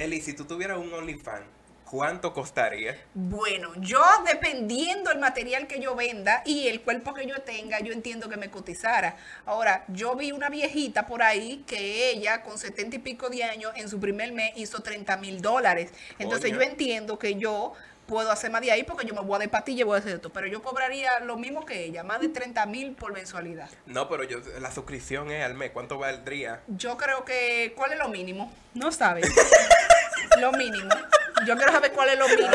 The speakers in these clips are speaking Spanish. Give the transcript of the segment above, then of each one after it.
Eli, si tú tuvieras un OnlyFans, ¿cuánto costaría? Bueno, yo dependiendo del material que yo venda y el cuerpo que yo tenga, yo entiendo que me cotizara. Ahora, yo vi una viejita por ahí que ella con setenta y pico de años en su primer mes hizo 30 mil dólares. Entonces Coño. yo entiendo que yo puedo hacer más de ahí porque yo me voy a de patilla y voy a hacer esto. Pero yo cobraría lo mismo que ella, más de 30 mil por mensualidad. No, pero yo, la suscripción es al mes, ¿cuánto valdría? Yo creo que, ¿cuál es lo mínimo? No sabes. lo mínimo. Yo quiero saber cuál es lo mínimo.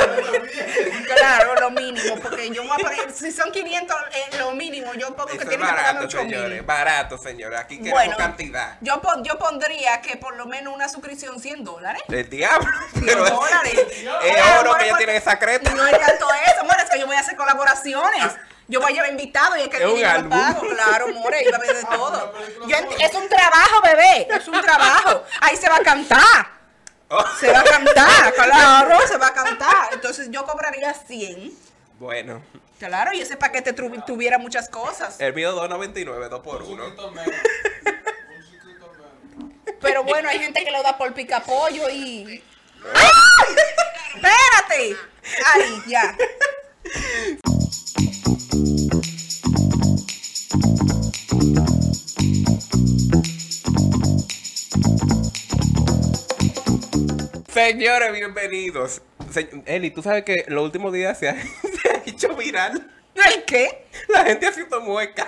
Claro, lo mínimo, porque yo voy a poner, si son 500, eh, lo mínimo, yo pongo que Eso tiene que barato, 8 señores, mil. barato, señores. Aquí queremos Bueno, cantidad. yo, pon- yo pondría que por lo menos una suscripción 100 dólares. El diablo. 100 pero es- dólares. Es oro amor, que ella porque- tiene esa creta. No es tanto eso, amor, es que yo voy a hacer colaboraciones. Yo voy a llevar invitados y es que Ah. Es un lo álbum. pago, claro, more, voy a ver de todo. Yo ent- es un trabajo, bebé, es un trabajo. Ahí se va a cantar. Oh. Se va a cantar, claro, se va a cantar. Entonces yo cobraría 100. Bueno, Claro, y ese paquete tuviera muchas cosas. el mío 2.99, 2 por 1. suscriptor menos. Un suscriptor menos. Pero bueno, hay gente que lo da por picapollo y. ¡Ay! ¡Espérate! Ahí, ya. Señores, bienvenidos. Eli, tú sabes que los últimos días se ha, se ha hecho viral ¿El qué? la gente haciendo mueca.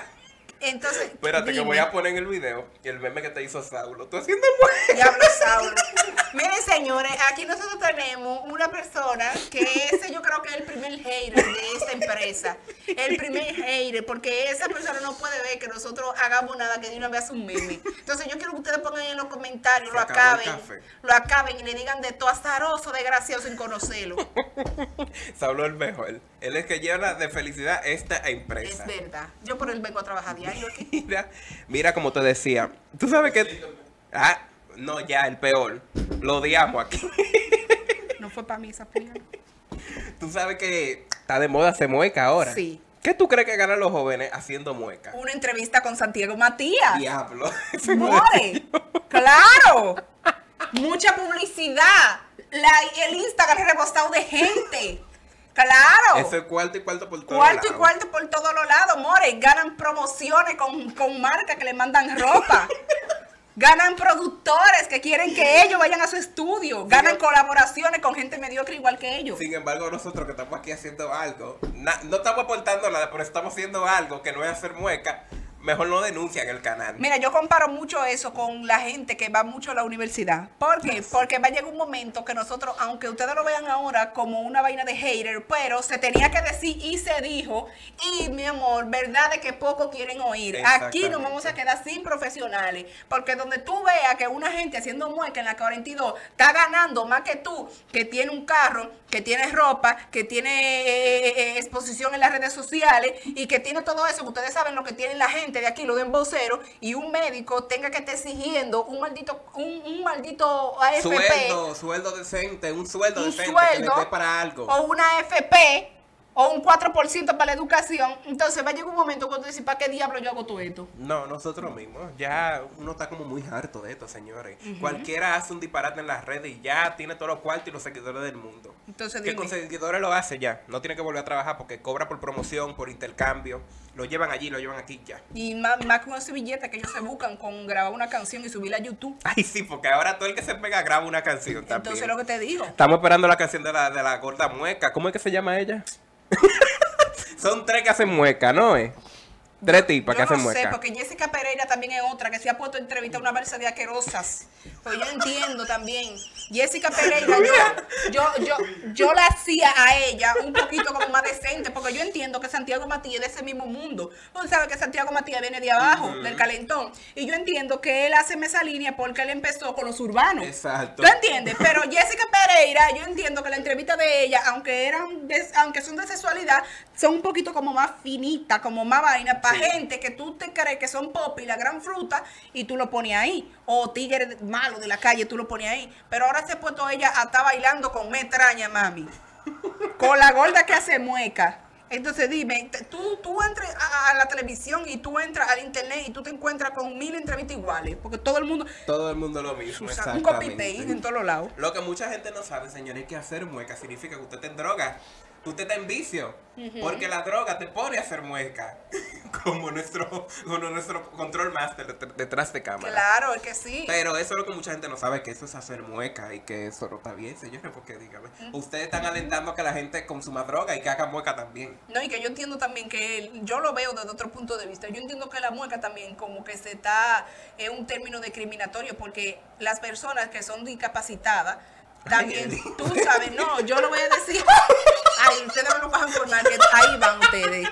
Entonces. Espérate, que voy a poner en el video el meme que te hizo Saulo. Tú haciendo mueca. Diablo Saulo. Miren, señores, aquí nosotros tenemos una persona que ese yo creo que es el primer hater de esta empresa. El primer hater, porque esa persona no puede ver que nosotros hagamos nada que de una vez hace un meme. Entonces yo quiero que ustedes pongan en los comentarios, Se lo acaben, lo acaben y le digan de todo azaroso, desgraciado sin conocerlo. Saulo es el mejor. Él es que llena de felicidad esta empresa. Es verdad. Yo por él vengo a trabajar diario aquí. Mira, mira como te decía. Tú sabes que. Ah, no, ya, el peor. Lo odiamos aquí. No fue para mí esa opinión. Tú sabes que está de moda hacer mueca ahora. Sí. ¿Qué tú crees que ganan los jóvenes haciendo mueca? Una entrevista con Santiago Matías. Diablo. More, claro. Mucha publicidad. La- el Instagram rebosado de gente. Claro. Eso es cuarto y cuarto por todo. cuarto y cuarto por todos los lados, more. Ganan promociones con, con marcas que le mandan ropa. Ganan productores que quieren que ellos vayan a su estudio. Ganan Sigue- colaboraciones con gente mediocre igual que ellos. Sin embargo, nosotros que estamos aquí haciendo algo, no estamos aportando nada, pero estamos haciendo algo que no es hacer mueca, mejor no denuncian el canal. Mira, yo comparo mucho eso con la gente que va mucho a la universidad. ¿Por qué? Porque va a llegar un momento que nosotros, aunque ustedes lo vean ahora como una vaina de hater, pero se tenía que decir y se dijo. Y mi amor, verdad de que poco quieren oír. Aquí nos vamos a quedar sin profesionales. Porque donde tú veas que una gente haciendo mueca en la 42 está ganando más que tú, que tiene un carro, que tiene ropa, que tiene eh, eh, exposición en las redes sociales y que tiene todo eso, que ustedes saben lo que tiene la gente de aquí, lo de vocero, y un médico tenga que estar exigiendo un maldito, un, un maldito AFP. Sueldo, sueldo decente, un sueldo un decente que sueldo dé para algo. o una AFP o un 4% para la educación, entonces va a llegar un momento cuando tú dices, ¿para qué diablo yo hago todo esto? No, nosotros mismos. Ya uno está como muy harto de esto, señores. Cualquiera hace un disparate en las redes y ya tiene todos los cuartos y los seguidores del mundo. Entonces Que con seguidores lo hace ya. No tiene que volver a trabajar porque cobra por promoción, por intercambio. Lo llevan allí, lo llevan aquí ya. Y más, más con ese billete que ellos se buscan con grabar una canción y subirla a YouTube. Ay, sí, porque ahora todo el que se pega graba una canción también. Entonces lo que te digo. Estamos esperando la canción de la, de la gorda mueca. ¿Cómo es que se llama ella? Son tres que hacen mueca, ¿no? Eh? Tres tipas que Yo hacen no sé, porque Jessica Pereira también es otra que se ha puesto a entrevistar a una balsa de asquerosas. Pues yo entiendo también. Jessica Pereira, yo, yo, yo, yo la hacía a ella un poquito como más decente, porque yo entiendo que Santiago Matías es de ese mismo mundo. Usted sabe que Santiago Matías viene de abajo, del calentón. Y yo entiendo que él hace esa línea porque él empezó con los urbanos. Exacto. ¿Tú entiendes? Pero Jessica Pereira, yo entiendo que la entrevista de ella, aunque eran de- aunque son de sexualidad, son un poquito como más finitas, como más vaina, para Sí. gente que tú te crees que son pop y la gran fruta, y tú lo pones ahí. O tigres malos de la calle, tú lo pones ahí. Pero ahora se ha puesto ella a estar bailando con metraña, mami. Con la gorda que hace mueca. Entonces dime, tú, tú entras a, a la televisión y tú entras al internet y tú te encuentras con mil entrevistas iguales, porque todo el mundo Todo el mundo lo mismo, usa un copy exactamente. paste en todos los lados. Lo que mucha gente no sabe, señores, es que hacer mueca significa que usted está en droga. Usted está en vicio. Porque la droga te pone a hacer mueca. como nuestro, como nuestro control master det- detrás de cámara. Claro, es que sí. Pero eso es lo que mucha gente no sabe, que eso es hacer mueca y que eso no está bien, señores, porque dígame, ustedes están alentando a que la gente consuma droga y que haga mueca también. No, y que yo entiendo también que yo lo veo desde otro punto de vista. Yo entiendo que la mueca también como que se está en un término discriminatorio porque las personas que son discapacitadas también, tú sabes, no, yo lo voy a decir. Ay, ustedes me lo van a informar que ahí van ustedes.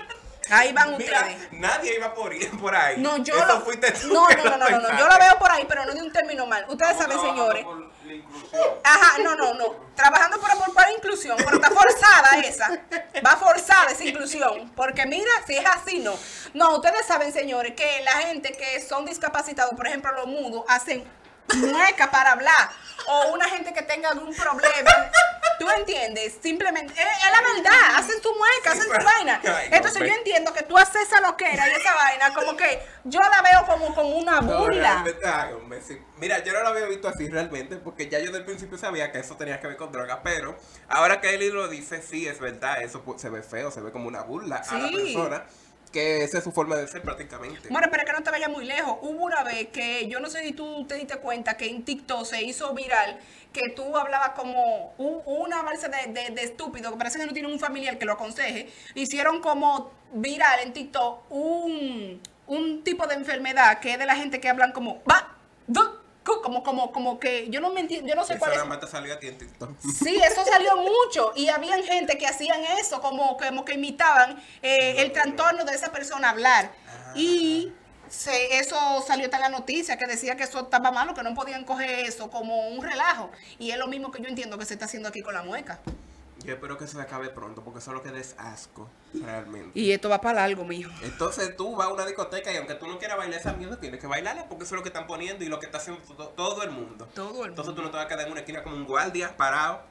Ahí van ustedes. nadie iba por, ahí. No, yo lo, fuiste no, no, no, no, no, yo lo veo por ahí, pero no de un término mal. Ustedes saben, señores. por la inclusión. Ajá, no, no, no. Trabajando por aportar inclusión, pero está forzada esa. Va forzada esa inclusión. Porque mira, si es así, no. No, ustedes saben, señores, que la gente que son discapacitados, por ejemplo, los mudos, hacen mueca para hablar. O una gente que tenga algún problema. ¿Tú entiendes? Simplemente, es, es la verdad. Hacen su mueca, hacen su pero- vaina. Ay, no, Entonces yo entiendo que tú haces esa loquera y esa vaina, como que yo la veo como, como una burla. realmente, ay, hombre, sí. Mira, yo no lo había visto así realmente, porque ya yo del principio sabía que eso tenía que ver con droga, pero ahora que Eli lo dice, sí, es verdad, eso se ve feo, se ve como una burla a la persona, que esa es su forma de ser prácticamente. Bueno, pero que no te vayas muy lejos. Hubo una vez que yo no sé si tú te diste cuenta que en TikTok se hizo viral que tú hablabas como un- una balsa de, de- estúpido, que parece que no tiene un familiar que lo aconseje. Hicieron como viral en TikTok un, un tipo de enfermedad que es de la gente que hablan como va, du, cu", como, como, como que yo no me entiendo, yo no sé Eso cuál es. te salió a ti en TikTok. Sí, eso salió mucho y habían gente que hacían eso, como, como que imitaban eh, el trastorno de esa persona hablar. Y se, eso salió en la noticia que decía que eso estaba malo, que no podían coger eso como un relajo. Y es lo mismo que yo entiendo que se está haciendo aquí con la mueca. Yo espero que se acabe pronto, porque eso es lo que des asco, realmente. Y esto va para largo, mijo. Entonces tú vas a una discoteca y aunque tú no quieras bailar esa mierda, tienes que bailarla porque eso es lo que están poniendo y lo que está haciendo to- todo el mundo. Todo el Entonces mundo. tú no te vas a quedar en una esquina como un guardia parado.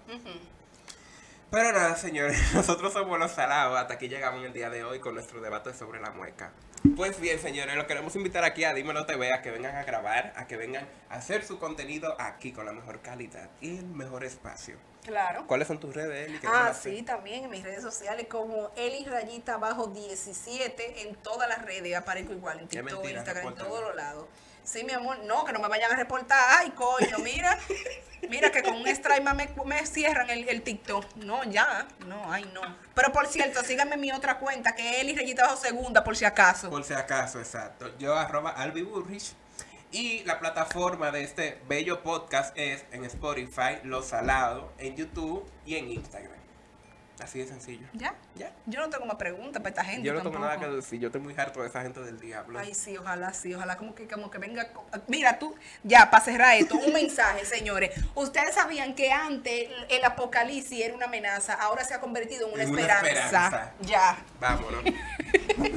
Pero nada, señores, nosotros somos los salados. Hasta aquí llegamos en el día de hoy con nuestro debate sobre la mueca. Pues bien, señores, los queremos invitar aquí a Dímelo TV a que vengan a grabar, a que vengan a hacer su contenido aquí con la mejor calidad y el mejor espacio. Claro. ¿Cuáles son tus redes, Eli? Ah, sí, también en mis redes sociales como Eli Rayita Bajo 17 en todas las redes aparezco igual, en TikTok, mentira, Instagram, en todos los lados. Sí, mi amor, no, que no me vayan a reportar. Ay, coño, mira, mira que con un strike me, me cierran el, el TikTok. No, ya, no, ay, no. Pero por cierto, síganme mi otra cuenta, que es Eli Rayita Bajo Segunda, por si acaso. Por si acaso, exacto. Yo arroba Albi Burrich. Y la plataforma de este bello podcast es en Spotify, Lo Salado, en YouTube y en Instagram. Así de sencillo. ¿Ya? Ya. Yo no tengo más preguntas para esta gente Yo no tengo tampoco. nada que decir, yo estoy muy harto de esa gente del diablo. Ay, sí, ojalá, sí, ojalá como que, como que venga. Mira, tú, ya, para cerrar esto, un mensaje, señores. Ustedes sabían que antes el apocalipsis era una amenaza, ahora se ha convertido en una, esperanza. Ya. Vámonos.